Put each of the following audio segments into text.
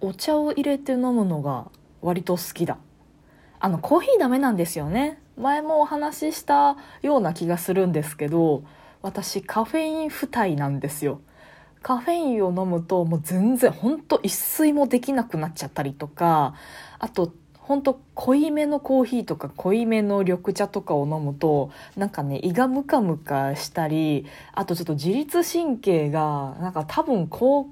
お茶を入れて飲むのが割と好きだ。あのコーヒーダメなんですよね。前もお話ししたような気がするんですけど私カフェイン不体なんですよ。カフェインを飲むともう全然ほんと一睡もできなくなっちゃったりとかあとほんと濃いめのコーヒーとか濃いめの緑茶とかを飲むとなんかね胃がムカムカしたりあとちょっと自律神経がなんか多分交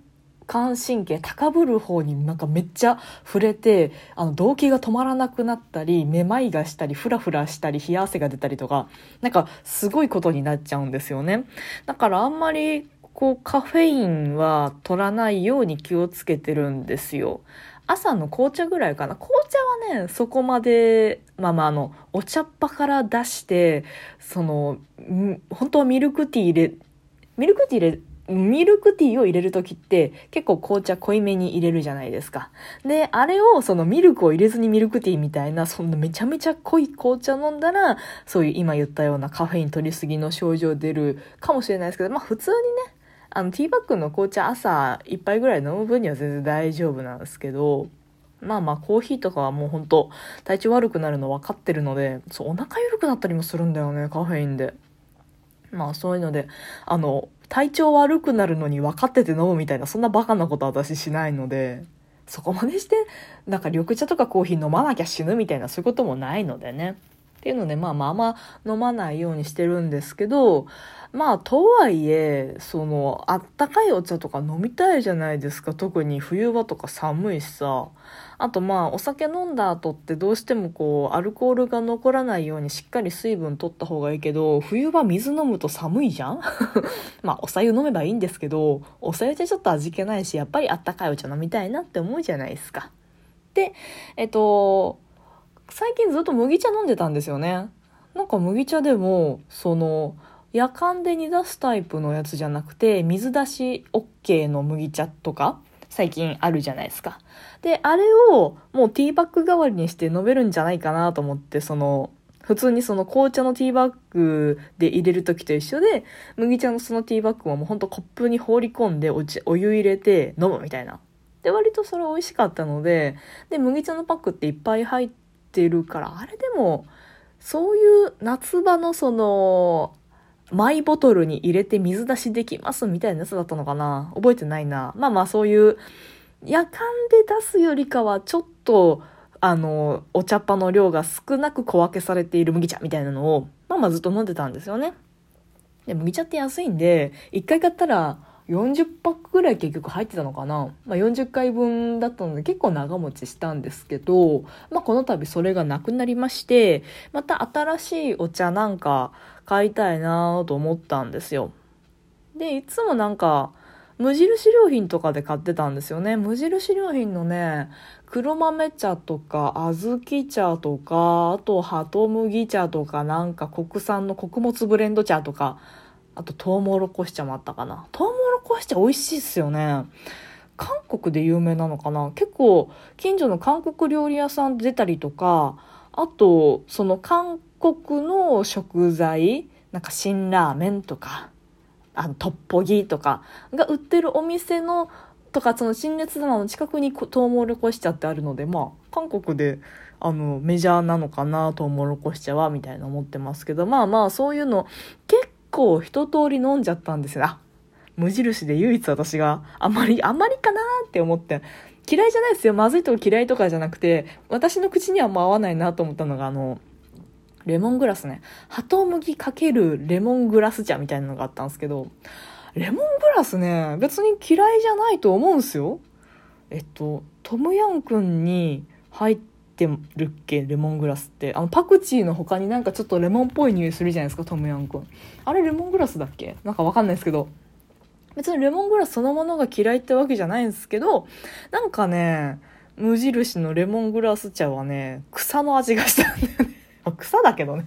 感神経高ぶる方になんかめっちゃ触れてあの動悸が止まらなくなったりめまいがしたりフラフラしたり冷や汗が出たりとかなんかすごいことになっちゃうんですよね。だからあんまりこうカフェインは取らないように気をつけてるんですよ。朝の紅茶ぐらいかな。紅茶はねそこまでまあまああのお茶っ葉から出してその本当はミルクティー入れミルクティー入れミルクティーを入れる時って結構紅茶濃いめに入れるじゃないですか。で、あれをそのミルクを入れずにミルクティーみたいな、そんなめちゃめちゃ濃い紅茶飲んだら、そういう今言ったようなカフェイン取りすぎの症状出るかもしれないですけど、まあ普通にね、あのティーバッグの紅茶朝1杯ぐらい飲む分には全然大丈夫なんですけど、まあまあコーヒーとかはもうほんと体調悪くなるの分かってるので、そうお腹緩くなったりもするんだよね、カフェインで。まあそういうので、あの、体調悪くなるのに分かってて飲むみたいな、そんなバカなこと私しないので、そこまでして、なんか緑茶とかコーヒー飲まなきゃ死ぬみたいな、そういうこともないのでね。っていうので、まあまああ飲まないようにしてるんですけど、まあ、とはいえ、その、あったかいお茶とか飲みたいじゃないですか。特に冬場とか寒いしさ。あとまあ、お酒飲んだ後ってどうしてもこう、アルコールが残らないようにしっかり水分取った方がいいけど、冬場水飲むと寒いじゃん？まあ、お茶湯飲めばいいんですけど、お茶湯じゃちょっと味気ないし、やっぱりあったかいお茶飲みたいなって思うじゃないですか。で、えっと、最近ずっと麦茶飲んでたんですよね。なんか麦茶でも、その、夜間で煮出すタイプのやつじゃなくて、水出し OK の麦茶とか、最近あるじゃないですか。で、あれをもうティーバッグ代わりにして飲めるんじゃないかなと思って、その、普通にその紅茶のティーバッグで入れる時と一緒で、麦茶のそのティーバッグはもうほんとコップに放り込んでおお湯入れて飲むみたいな。で、割とそれ美味しかったので、で、麦茶のパックっていっぱい入っててるから、あれでも、そういう夏場のその、マイボトルに入れて水出しできますみたいなやつだったのかな？覚えてないな。まあまあそういう夜間で出すよりかはちょっとあの、お茶っ葉の量が少なく小分けされている麦茶みたいなのを、まあまあずっと飲んでたんですよね。で、麦茶って安いんで、1回買ったら40パックぐらい結局入ってたのかな。まあ40回分だったので結構長持ちしたんですけど、まあこの度それがなくなりまして、また新しいお茶なんか買いたいなと思ったんですよ。で、いつもなんか、無印良品とかで買ってたんですよね。無印良品のね、黒豆茶とか、小豆茶とか、あと、ハト麦茶とか、なんか国産の穀物ブレンド茶とか、あと、トウモロコシ茶もあったかな。トウモロコシ茶美味しいっすよね。韓国で有名なのかな？結構、近所の韓国料理屋さん出たりとか、あと、その韓国の食材、なんか辛ラーメンとか、あの、トッポギとかが売ってるお店の、とか、その新熱棚の近くにトウモロコシ茶ってあるので、まあ、韓国で、あの、メジャーなのかな、トウモロコシ茶は、みたいな思ってますけど、まあまあ、そういうの、結構一通り飲んじゃったんですよ。あ、無印で唯一私が、あまり、あまりかなって思って、嫌いじゃないですよ。まずいとか嫌いとかじゃなくて、私の口にはもう合わないなと思ったのが、あの、レモングラスね。ハトムギかけるレモングラス茶みたいなのがあったんですけど、レモングラスね、別に嫌いじゃないと思うんすよ。えっと、トムヤンくんに入ってるっけ？レモングラスって。あの、パクチーの他になんかちょっとレモンっぽい匂いするじゃないですか、トムヤンくん。あれレモングラスだっけ？なんかわかんないですけど。別にレモングラスそのものが嫌いってわけじゃないんですけど、なんかね、無印のレモングラス茶はね、草の味がしたんだよね。草だけどね。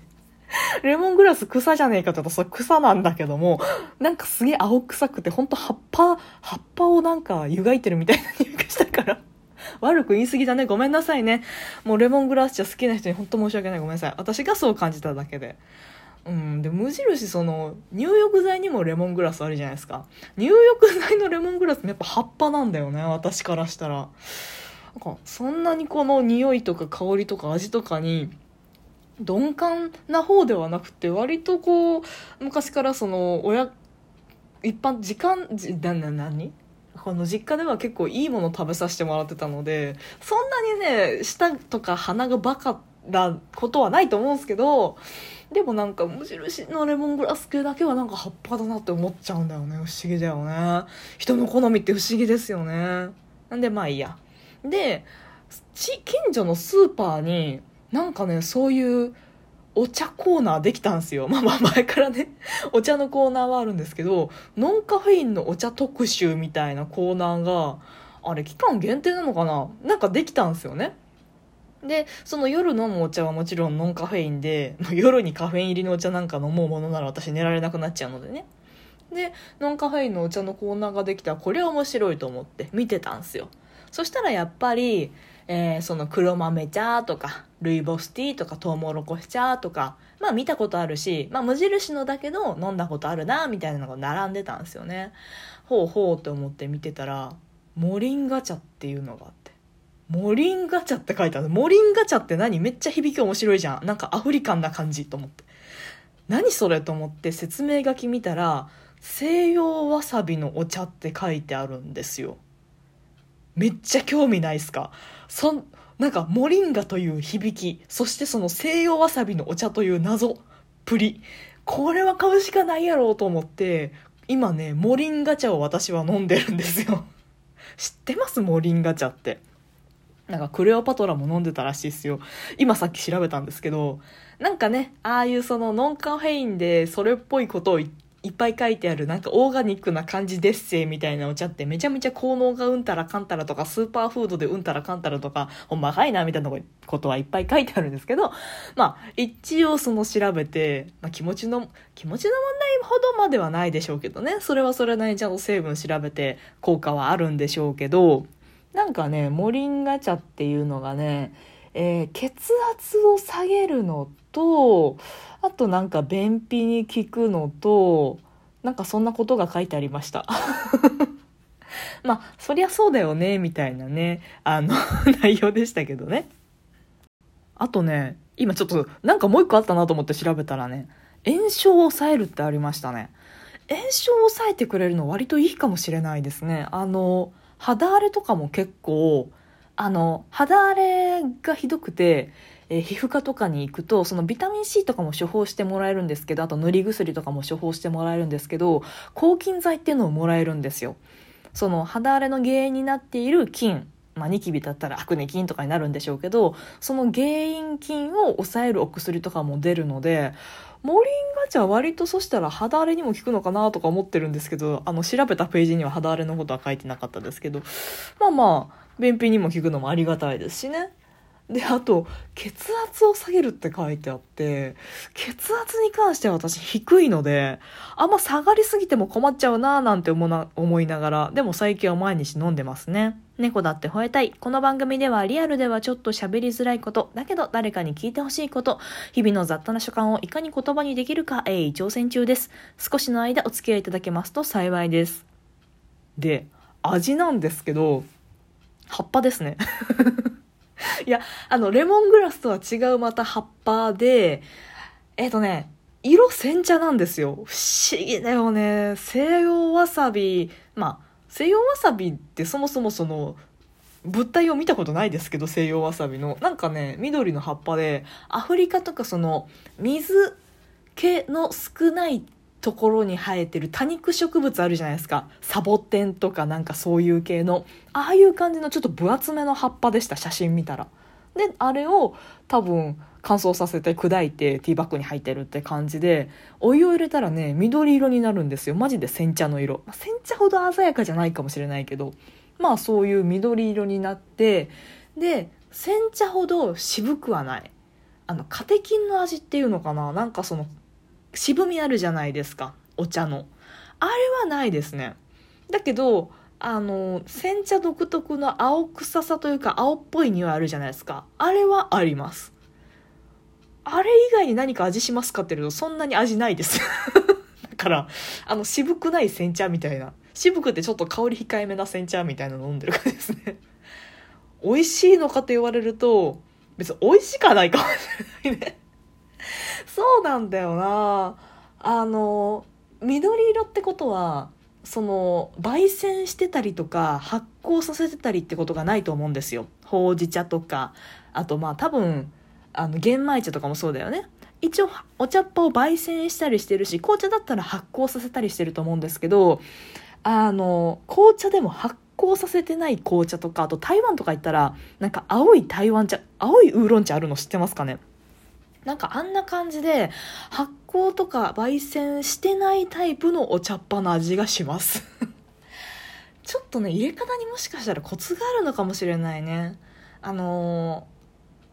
レモングラス草じゃねえかって言うとそれ草なんだけども、なんかすげえ青臭くて、ほんと葉っぱ、葉っぱをなんか湯がいてるみたいな匂いがしたから。悪く言い過ぎだね？ごめんなさいね。もうレモングラス茶好きな人にほんと申し訳ない。ごめんなさい。私がそう感じただけで。うん、で無印その入浴剤にもレモングラスあるじゃないですか。入浴剤のレモングラスもやっぱ葉っぱなんだよね私からしたら。なんかそんなにこの匂いとか香りとか味とかに鈍感な方ではなくて割とこう昔からその親一般時間じなな何？この実家では結構いいもの食べさせてもらってたのでそんなにね舌とか鼻がバカなことはないと思うんですけどでもなんか無印のレモングラス系だけはなんか葉っぱだなって思っちゃうんだよね。不思議だよね。人の好みって不思議ですよね。なんでまあいいや。で近所のスーパーになんかねそういうお茶コーナーできたんすよ。まあまあ前からね、お茶のコーナーはあるんですけど、ノンカフェインのお茶特集みたいなコーナーが、あれ期間限定なのかな？なんかできたんすよね。で、その夜飲むお茶はもちろんノンカフェインで、夜にカフェイン入りのお茶なんか飲もうものなら私寝られなくなっちゃうのでね。で、ノンカフェインのお茶のコーナーができたらこれ面白いと思って見てたんすよ。そしたらやっぱり、えー、その黒豆茶とか、ルイボスティーとかトウモロコシ茶とか、まあ見たことあるし、まあ無印のだけど飲んだことあるな、みたいなのが並んでたんすよね。ほうほうって思って見てたら、モリンガ茶っていうのがあって。モリンガ茶って書いてある。モリンガ茶って何？めっちゃ響き面白いじゃん。なんかアフリカンな感じと思って。何それと思って説明書き見たら、西洋わさびのお茶って書いてあるんですよ。めっちゃ興味ないっすか？そん、なんか、モリンガという響き、そしてその西洋わさびのお茶という謎、プリ。これは買うしかないやろうと思って、今ね、モリンガ茶を私は飲んでるんですよ。知ってます？モリンガ茶って。なんかクレオパトラも飲んでたらしいですよ。今さっき調べたんですけど、なんかね、ああいうそのノンカフェインでそれっぽいことを、いっぱい書いてあるなんかオーガニックな感じデッセイみたいなお茶ってめちゃめちゃ効能がうんたらかんたらとかスーパーフードでうんたらかんたらとかほんまかいなみたいなことはいっぱい書いてあるんですけどまあ一応その調べて、まあ、気持ちの気持ちの問題ほどまではないでしょうけどねそれはそれなりにちゃんと成分調べて効果はあるんでしょうけどなんかねモリンガ茶っていうのがねえー、血圧を下げるのとあとなんか便秘に効くのとなんかそんなことが書いてありました。まあそりゃそうだよねみたいなねあの 内容でしたけどね。あとね今ちょっとなんかもう一個あったなと思って調べたらね炎症を抑えるってありましたね。炎症を抑えてくれるの割といいかもしれないですね。あの肌荒れとかも結構あの、肌荒れがひどくて、えー、皮膚科とかに行くと、そのビタミン C とかも処方してもらえるんですけど、あと塗り薬とかも処方してもらえるんですけど、抗菌剤っていうのをもらえるんですよ。その肌荒れの原因になっている菌、まあ、ニキビだったらアクネ菌とかになるんでしょうけど、その原因菌を抑えるお薬とかも出るので、モリンガ茶割とそしたら肌荒れにも効くのかなとか思ってるんですけど、あの調べたページには肌荒れのことは書いてなかったですけど、まあまあ、便秘にも効くのもありがたいですしね。で、あと、血圧を下げるって書いてあって、血圧に関しては私低いので、あんま下がりすぎても困っちゃうなぁなんて思な思いながら、でも最近は毎日飲んでますね。猫だって吠えたい。この番組ではリアルではちょっと喋りづらいこと、だけど誰かに聞いてほしいこと、日々の雑多な所感をいかに言葉にできるか、鋭意挑戦中です。少しの間お付き合いいただけますと幸いです。で、味なんですけど、葉っぱですね。いや、あの、レモングラスとは違うまた葉っぱで、えっ、ー、とね、色煎茶なんですよ。不思議だよね。西洋わさび、まあ、西洋わさびってそもそもその、物体を見たことないですけど、西洋わさびの。なんかね、緑の葉っぱで、アフリカとかその、水気の少ないところに生えてる多肉植物あるじゃないですか。サボテンとかなんかそういう系の。ああいう感じのちょっと分厚めの葉っぱでした写真見たら。であれを多分乾燥させて砕いてティーバッグに入ってるって感じでお湯を入れたらね緑色になるんですよ。マジで煎茶の色。煎茶ほど鮮やかじゃないかもしれないけど。まあそういう緑色になってで煎茶ほど渋くはない。あのカテキンの味っていうのかな？なんかその渋みあるじゃないですか。お茶の。あれはないですね。だけどあの煎茶独特の青臭さというか青っぽい匂いあるじゃないですか。あれはあります。あれ以外に何か味しますかって言うとそんなに味ないです。だからあの渋くない煎茶みたいな。渋くてちょっと香り控えめな煎茶みたいなの飲んでる感じですね。美味しいのかと言われると別に美味しかないかもしれないね。そうなんだよな。あの緑色ってことはその焙煎してたりとか発酵させてたりってことがないと思うんですよ。ほうじ茶とか。あとまあ多分あの玄米茶とかもそうだよね。一応お茶っ葉を焙煎したりしてるし紅茶だったら発酵させたりしてると思うんですけどあの紅茶でも発酵させてない紅茶とかあと台湾とか行ったらなんか青い台湾茶青いウーロン茶あるの知ってますかね？なんかあんな感じで発酵とか焙煎してないタイプのお茶っ葉の味がします。ちょっとね入れ方にもしかしたらコツがあるのかもしれないね。あのー、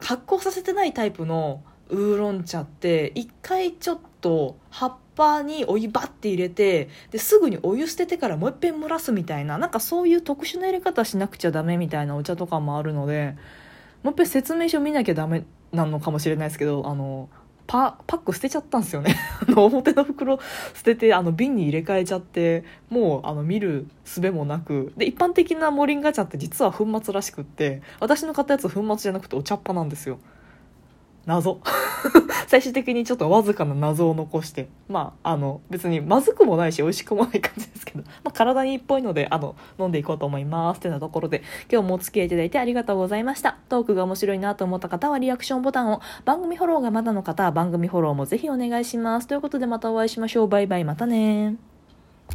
発酵させてないタイプのウーロン茶って一回ちょっと葉っぱにお湯バッて入れてですぐにお湯捨ててからもう一遍蒸らすみたいななんかそういう特殊なやり方しなくちゃダメみたいなお茶とかもあるのでもう一遍説明書見なきゃダメなのかもしれないですけどあのパパック捨てちゃったんですよね。あの表の袋捨ててあの瓶に入れ替えちゃってもうあの見る術もなく。で一般的なモリンガ茶って実は粉末らしくって私の買ったやつ粉末じゃなくてお茶っ葉なんですよ。謎。最終的にちょっとわずかな謎を残してまああの別にまずくもないし美味しくもない感じですけど、まあ、体にいっぽいのであの飲んでいこうと思いますってなところで今日もお付き合いいただいてありがとうございました。トークが面白いなと思った方はリアクションボタンを番組フォローがまだの方は番組フォローもぜひお願いします。ということでまたお会いしましょう。バイバイ。またね